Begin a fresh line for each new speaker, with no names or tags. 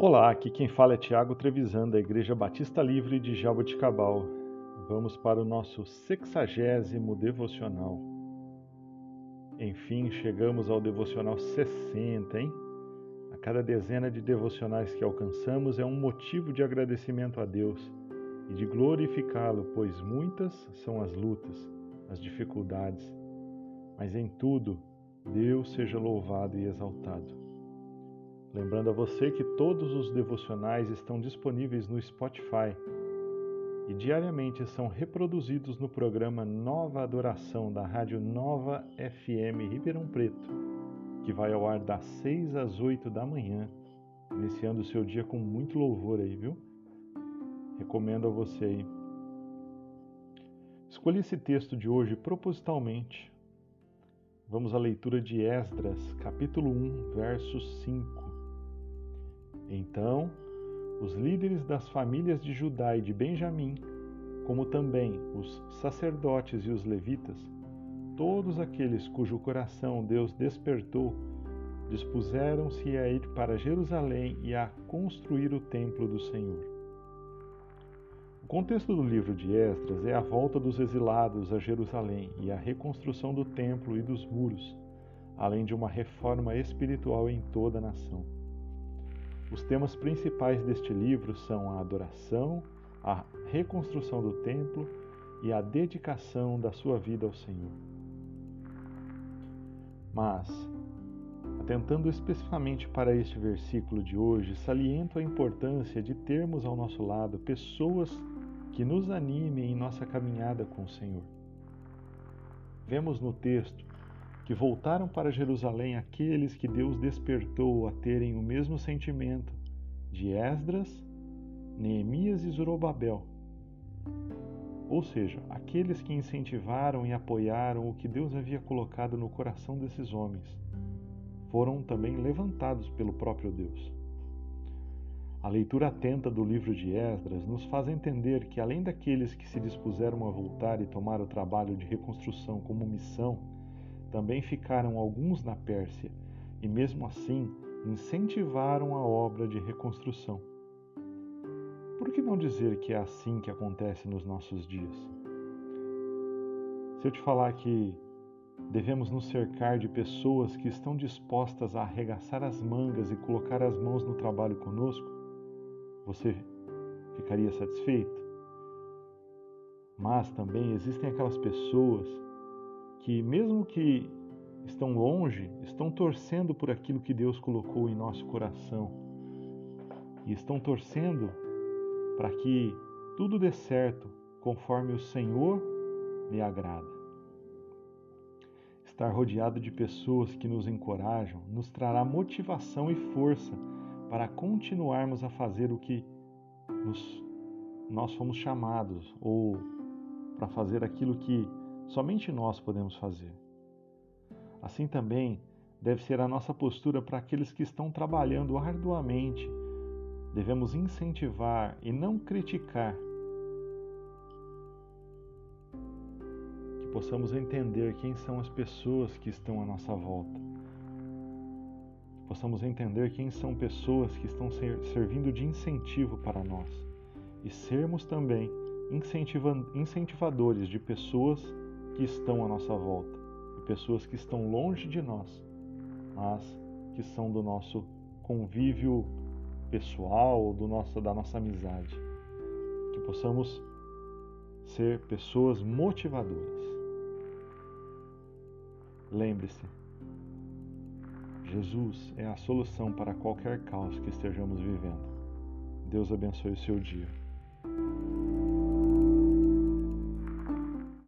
Olá, aqui quem fala é Tiago Trevisan, da Igreja Batista Livre de Jaboticabal. Vamos para o nosso sexagésimo devocional. Enfim, chegamos ao devocional 60, hein? A cada dezena de devocionais que alcançamos é um motivo de agradecimento a Deus e de glorificá-lo, pois muitas são as lutas, as dificuldades, mas em tudo Deus seja louvado e exaltado. Lembrando a você que todos os devocionais estão disponíveis no Spotify e diariamente são reproduzidos no programa Nova Adoração da Rádio Nova FM Ribeirão Preto, que vai ao ar das 6 às 8 da manhã, iniciando o seu dia com muito louvor aí, viu? Recomendo a você aí. Escolhi esse texto de hoje propositalmente. Vamos à leitura de Esdras, capítulo 1, verso 5. Então, os líderes das famílias de Judá e de Benjamim, como também os sacerdotes e os levitas, todos aqueles cujo coração Deus despertou, dispuseram-se a ir para Jerusalém e a construir o templo do Senhor. O contexto do livro de Esdras é a volta dos exilados a Jerusalém e a reconstrução do templo e dos muros, além de uma reforma espiritual em toda a nação. Os temas principais deste livro são a adoração, a reconstrução do templo e a dedicação da sua vida ao Senhor. Mas, atentando especificamente para este versículo de hoje, saliento a importância de termos ao nosso lado pessoas que nos animem em nossa caminhada com o Senhor. Vemos no texto que voltaram para Jerusalém aqueles que Deus despertou a terem o mesmo sentimento de Esdras, Neemias e Zorobabel. Ou seja, aqueles que incentivaram e apoiaram o que Deus havia colocado no coração desses homens, foram também levantados pelo próprio Deus. A leitura atenta do livro de Esdras nos faz entender que, além daqueles que se dispuseram a voltar e tomar o trabalho de reconstrução como missão, também ficaram alguns na Pérsia e, mesmo assim, incentivaram a obra de reconstrução. Por que não dizer que é assim que acontece nos nossos dias? Se eu te falar que devemos nos cercar de pessoas que estão dispostas a arregaçar as mangas e colocar as mãos no trabalho conosco, você ficaria satisfeito? Mas também existem aquelas pessoas que, mesmo que estão longe, estão torcendo por aquilo que Deus colocou em nosso coração e estão torcendo para que tudo dê certo conforme o Senhor lhe agrada. Estar rodeado de pessoas que nos encorajam nos trará motivação e força para continuarmos a fazer o que nos, nós fomos chamados ou para fazer aquilo que Somente nós podemos fazer. Assim também deve ser a nossa postura para aqueles que estão trabalhando arduamente. Devemos incentivar e não criticar. Que possamos entender quem são as pessoas que estão à nossa volta. Que possamos entender quem são pessoas que estão servindo de incentivo para nós. E sermos também incentivadores de pessoas que estão à nossa volta e pessoas que estão longe de nós, mas que são do nosso convívio pessoal, do nosso, da nossa amizade. Que possamos ser pessoas motivadoras. Lembre-se, Jesus é a solução para qualquer caos que estejamos vivendo. Deus abençoe o seu dia.